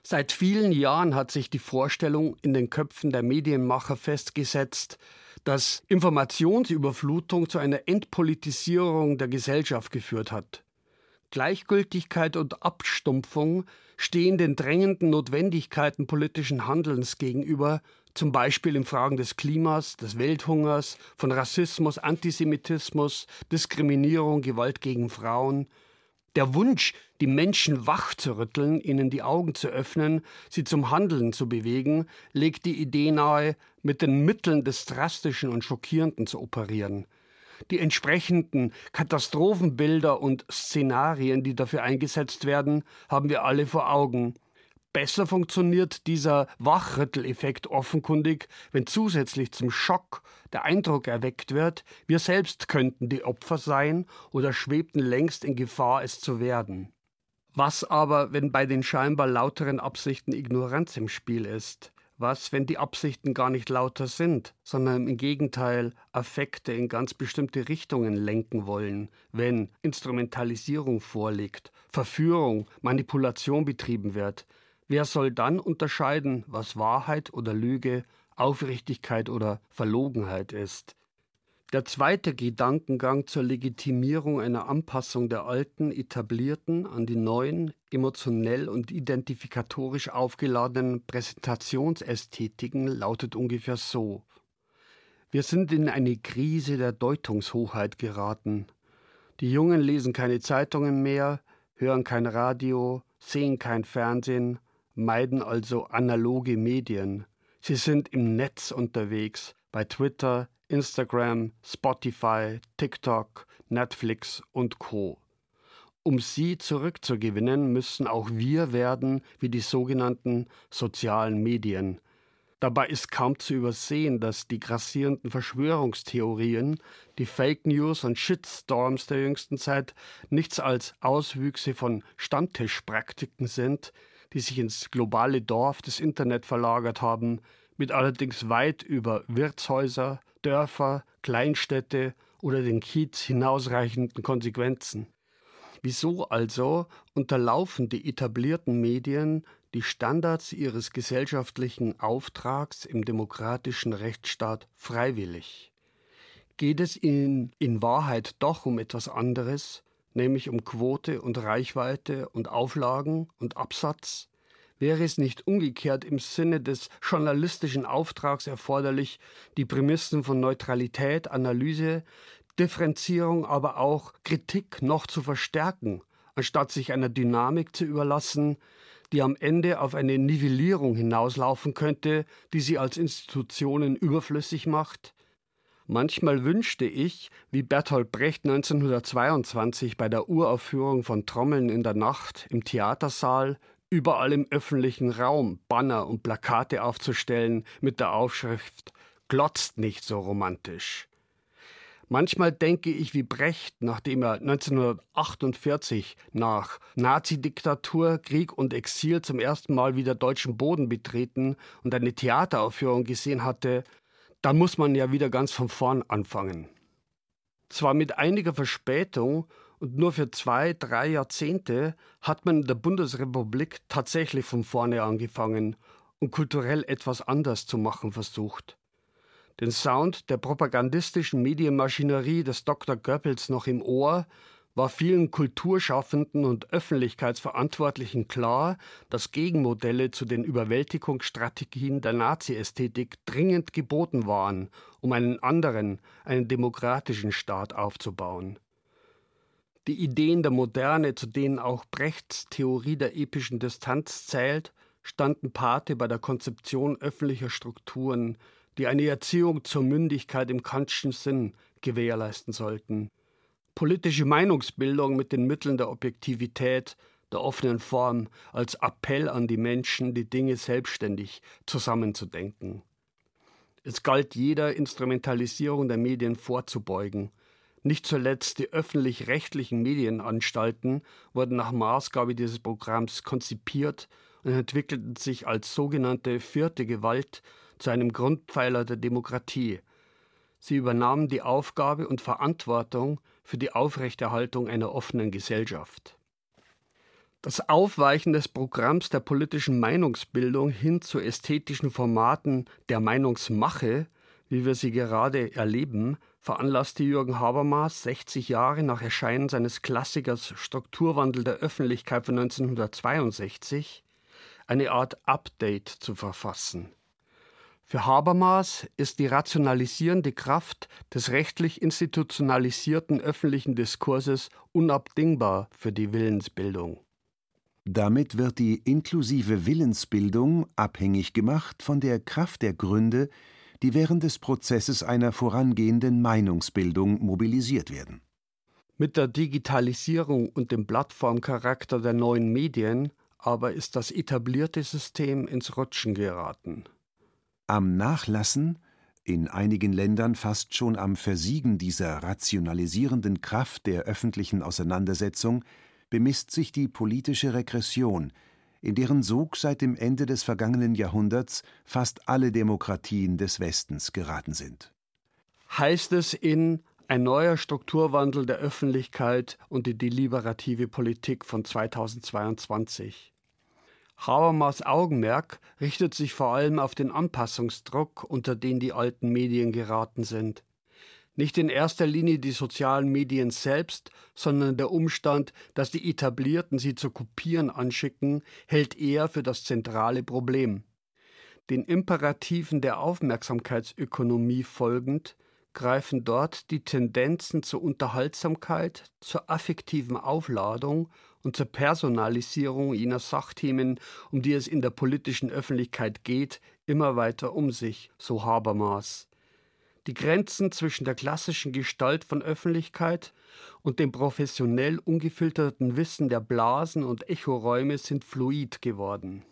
Seit vielen Jahren hat sich die Vorstellung in den Köpfen der Medienmacher festgesetzt, dass Informationsüberflutung zu einer Entpolitisierung der Gesellschaft geführt hat. Gleichgültigkeit und Abstumpfung stehen den drängenden Notwendigkeiten politischen Handelns gegenüber, zum Beispiel in Fragen des Klimas, des Welthungers, von Rassismus, Antisemitismus, Diskriminierung, Gewalt gegen Frauen, der Wunsch, die Menschen wach zu rütteln, ihnen die Augen zu öffnen, sie zum Handeln zu bewegen, legt die Idee nahe, mit den Mitteln des Drastischen und Schockierenden zu operieren. Die entsprechenden Katastrophenbilder und Szenarien, die dafür eingesetzt werden, haben wir alle vor Augen. Besser funktioniert dieser Wachrütteleffekt offenkundig, wenn zusätzlich zum Schock der Eindruck erweckt wird, wir selbst könnten die Opfer sein oder schwebten längst in Gefahr, es zu werden. Was aber, wenn bei den scheinbar lauteren Absichten Ignoranz im Spiel ist? Was, wenn die Absichten gar nicht lauter sind, sondern im Gegenteil Affekte in ganz bestimmte Richtungen lenken wollen, wenn Instrumentalisierung vorliegt, Verführung, Manipulation betrieben wird, Wer soll dann unterscheiden, was Wahrheit oder Lüge, Aufrichtigkeit oder Verlogenheit ist? Der zweite Gedankengang zur Legitimierung einer Anpassung der alten, etablierten an die neuen, emotionell und identifikatorisch aufgeladenen Präsentationsästhetiken lautet ungefähr so. Wir sind in eine Krise der Deutungshochheit geraten. Die Jungen lesen keine Zeitungen mehr, hören kein Radio, sehen kein Fernsehen, meiden also analoge Medien. Sie sind im Netz unterwegs, bei Twitter, Instagram, Spotify, TikTok, Netflix und Co. Um sie zurückzugewinnen, müssen auch wir werden wie die sogenannten sozialen Medien. Dabei ist kaum zu übersehen, dass die grassierenden Verschwörungstheorien, die Fake News und Shitstorms der jüngsten Zeit nichts als Auswüchse von Stammtischpraktiken sind, die sich ins globale Dorf des Internet verlagert haben, mit allerdings weit über Wirtshäuser, Dörfer, Kleinstädte oder den Kiez hinausreichenden Konsequenzen. Wieso also unterlaufen die etablierten Medien die Standards ihres gesellschaftlichen Auftrags im demokratischen Rechtsstaat freiwillig? Geht es ihnen in Wahrheit doch um etwas anderes, nämlich um Quote und Reichweite und Auflagen und Absatz? Wäre es nicht umgekehrt im Sinne des journalistischen Auftrags erforderlich, die Prämissen von Neutralität, Analyse, Differenzierung, aber auch Kritik noch zu verstärken, anstatt sich einer Dynamik zu überlassen, die am Ende auf eine Nivellierung hinauslaufen könnte, die sie als Institutionen überflüssig macht? Manchmal wünschte ich, wie Bertolt Brecht 1922 bei der Uraufführung von Trommeln in der Nacht im Theatersaal überall im öffentlichen Raum Banner und Plakate aufzustellen mit der Aufschrift Glotzt nicht so romantisch. Manchmal denke ich wie Brecht, nachdem er 1948 nach Nazidiktatur, Krieg und Exil zum ersten Mal wieder deutschen Boden betreten und eine Theateraufführung gesehen hatte, da muss man ja wieder ganz von vorn anfangen. Zwar mit einiger Verspätung und nur für zwei, drei Jahrzehnte hat man in der Bundesrepublik tatsächlich von vorne angefangen und kulturell etwas anders zu machen versucht. Den Sound der propagandistischen Medienmaschinerie des Dr. Goebbels noch im Ohr, war vielen Kulturschaffenden und Öffentlichkeitsverantwortlichen klar, dass Gegenmodelle zu den Überwältigungsstrategien der Nazi-Ästhetik dringend geboten waren, um einen anderen, einen demokratischen Staat aufzubauen. Die Ideen der Moderne, zu denen auch Brechts Theorie der epischen Distanz zählt, standen Pate bei der Konzeption öffentlicher Strukturen, die eine Erziehung zur Mündigkeit im Kantschen Sinn gewährleisten sollten. Politische Meinungsbildung mit den Mitteln der Objektivität, der offenen Form, als Appell an die Menschen, die Dinge selbstständig zusammenzudenken. Es galt jeder Instrumentalisierung der Medien vorzubeugen, nicht zuletzt die öffentlich-rechtlichen Medienanstalten wurden nach Maßgabe dieses Programms konzipiert und entwickelten sich als sogenannte vierte Gewalt zu einem Grundpfeiler der Demokratie. Sie übernahmen die Aufgabe und Verantwortung für die Aufrechterhaltung einer offenen Gesellschaft. Das Aufweichen des Programms der politischen Meinungsbildung hin zu ästhetischen Formaten der Meinungsmache, wie wir sie gerade erleben, veranlasste Jürgen Habermas 60 Jahre nach Erscheinen seines Klassikers Strukturwandel der Öffentlichkeit von 1962 eine Art Update zu verfassen. Für Habermas ist die rationalisierende Kraft des rechtlich institutionalisierten öffentlichen Diskurses unabdingbar für die Willensbildung. Damit wird die inklusive Willensbildung abhängig gemacht von der Kraft der Gründe, die während des Prozesses einer vorangehenden Meinungsbildung mobilisiert werden. Mit der Digitalisierung und dem Plattformcharakter der neuen Medien aber ist das etablierte System ins Rutschen geraten. Am Nachlassen, in einigen Ländern fast schon am Versiegen dieser rationalisierenden Kraft der öffentlichen Auseinandersetzung, bemisst sich die politische Regression, in deren Sog seit dem Ende des vergangenen Jahrhunderts fast alle Demokratien des Westens geraten sind. Heißt es in Ein neuer Strukturwandel der Öffentlichkeit und die deliberative Politik von 2022. Habermas Augenmerk richtet sich vor allem auf den Anpassungsdruck, unter den die alten Medien geraten sind. Nicht in erster Linie die sozialen Medien selbst, sondern der Umstand, dass die Etablierten sie zu kopieren anschicken, hält er für das zentrale Problem. Den Imperativen der Aufmerksamkeitsökonomie folgend, greifen dort die Tendenzen zur Unterhaltsamkeit, zur affektiven Aufladung und zur Personalisierung jener Sachthemen, um die es in der politischen Öffentlichkeit geht, immer weiter um sich, so Habermas. Die Grenzen zwischen der klassischen Gestalt von Öffentlichkeit und dem professionell ungefilterten Wissen der Blasen und Echoräume sind fluid geworden.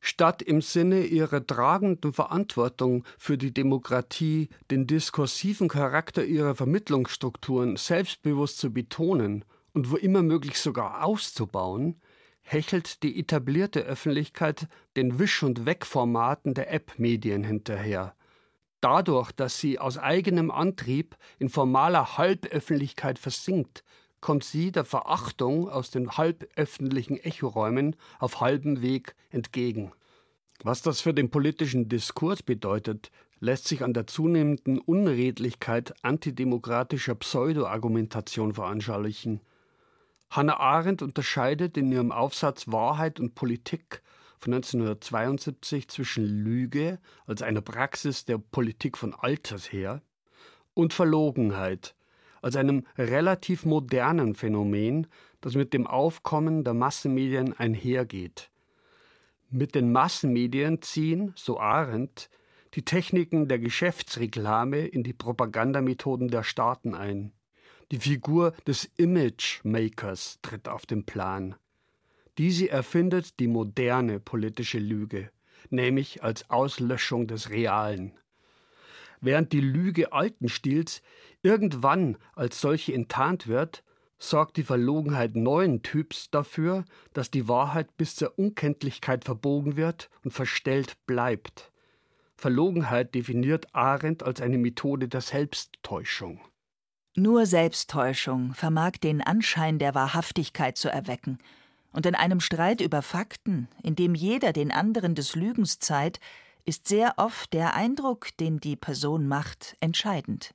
Statt im Sinne ihrer tragenden Verantwortung für die Demokratie den diskursiven Charakter ihrer Vermittlungsstrukturen selbstbewusst zu betonen und wo immer möglich sogar auszubauen, hechelt die etablierte Öffentlichkeit den Wisch- und Wegformaten der App-Medien hinterher. Dadurch, dass sie aus eigenem Antrieb in formaler Halböffentlichkeit versinkt, kommt sie der Verachtung aus den halböffentlichen Echoräumen auf halbem Weg entgegen. Was das für den politischen Diskurs bedeutet, lässt sich an der zunehmenden Unredlichkeit antidemokratischer Pseudo-Argumentation veranschaulichen. Hannah Arendt unterscheidet in ihrem Aufsatz Wahrheit und Politik von 1972 zwischen Lüge als einer Praxis der Politik von Alters her und Verlogenheit als einem relativ modernen Phänomen, das mit dem Aufkommen der Massenmedien einhergeht. Mit den Massenmedien ziehen, so Arendt, die Techniken der Geschäftsreklame in die Propagandamethoden der Staaten ein. Die Figur des Image-Makers tritt auf den Plan. Diese erfindet die moderne politische Lüge, nämlich als Auslöschung des Realen. Während die Lüge alten Stils irgendwann als solche enttarnt wird, sorgt die Verlogenheit neuen Typs dafür, dass die Wahrheit bis zur Unkenntlichkeit verbogen wird und verstellt bleibt. Verlogenheit definiert Arendt als eine Methode der Selbsttäuschung. Nur Selbsttäuschung vermag den Anschein der Wahrhaftigkeit zu erwecken, und in einem Streit über Fakten, in dem jeder den anderen des Lügens zeiht, ist sehr oft der Eindruck, den die Person macht, entscheidend.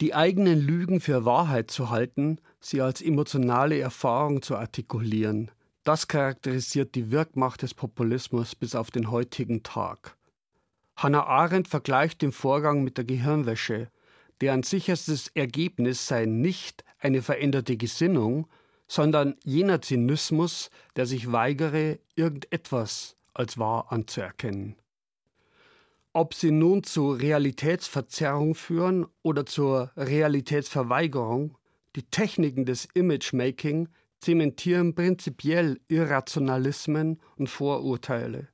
Die eigenen Lügen für Wahrheit zu halten, sie als emotionale Erfahrung zu artikulieren, das charakterisiert die Wirkmacht des Populismus bis auf den heutigen Tag. Hannah Arendt vergleicht den Vorgang mit der Gehirnwäsche, deren sicherstes Ergebnis sei nicht eine veränderte Gesinnung, sondern jener Zynismus, der sich weigere, irgendetwas als wahr anzuerkennen. Ob sie nun zur Realitätsverzerrung führen oder zur Realitätsverweigerung, die Techniken des Imagemaking zementieren prinzipiell Irrationalismen und Vorurteile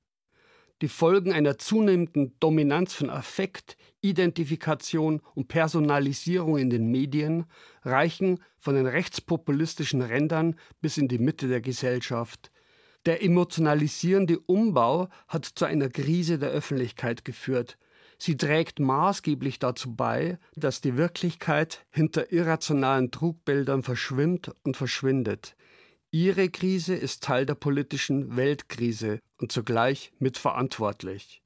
die Folgen einer zunehmenden Dominanz von Affekt, Identifikation und Personalisierung in den Medien reichen von den rechtspopulistischen Rändern bis in die Mitte der Gesellschaft. Der emotionalisierende Umbau hat zu einer Krise der Öffentlichkeit geführt. Sie trägt maßgeblich dazu bei, dass die Wirklichkeit hinter irrationalen Trugbildern verschwimmt und verschwindet. Ihre Krise ist Teil der politischen Weltkrise und zugleich mitverantwortlich.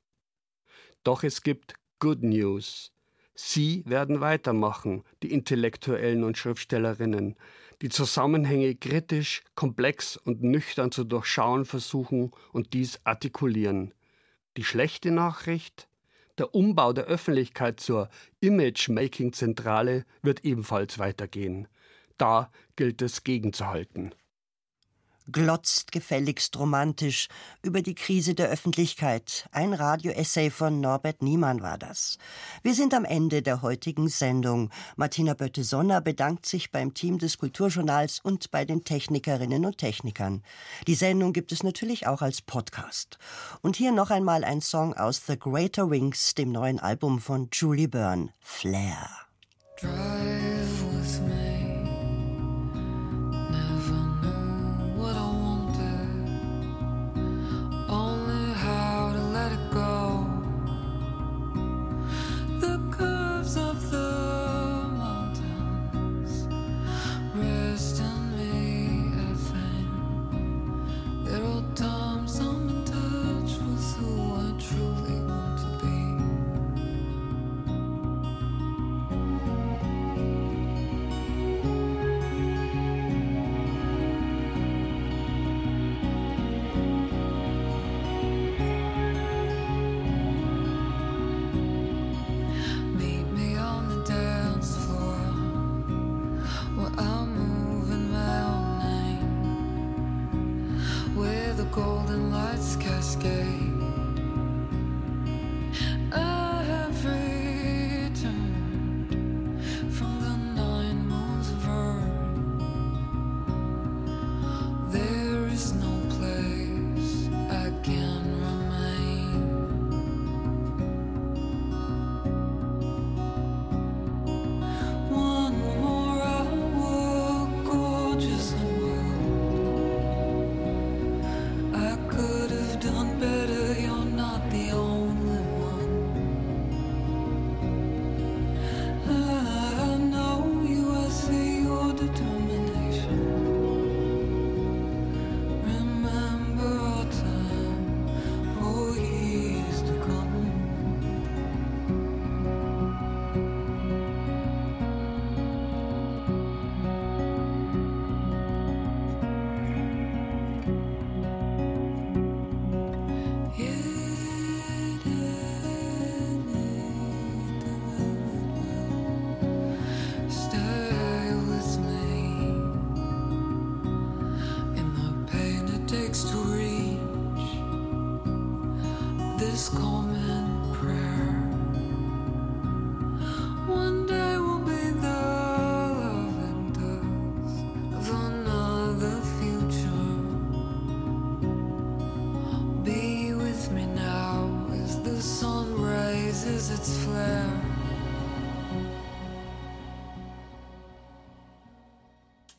Doch es gibt Good News. Sie werden weitermachen, die Intellektuellen und Schriftstellerinnen, die Zusammenhänge kritisch, komplex und nüchtern zu durchschauen versuchen und dies artikulieren. Die schlechte Nachricht? Der Umbau der Öffentlichkeit zur Image-Making-Zentrale wird ebenfalls weitergehen. Da gilt es gegenzuhalten glotzt gefälligst romantisch über die Krise der Öffentlichkeit. Ein Radioessay von Norbert Niemann war das. Wir sind am Ende der heutigen Sendung. Martina Bötte-Sonner bedankt sich beim Team des Kulturjournals und bei den Technikerinnen und Technikern. Die Sendung gibt es natürlich auch als Podcast. Und hier noch einmal ein Song aus The Greater Wings, dem neuen Album von Julie Byrne, Flair. Drive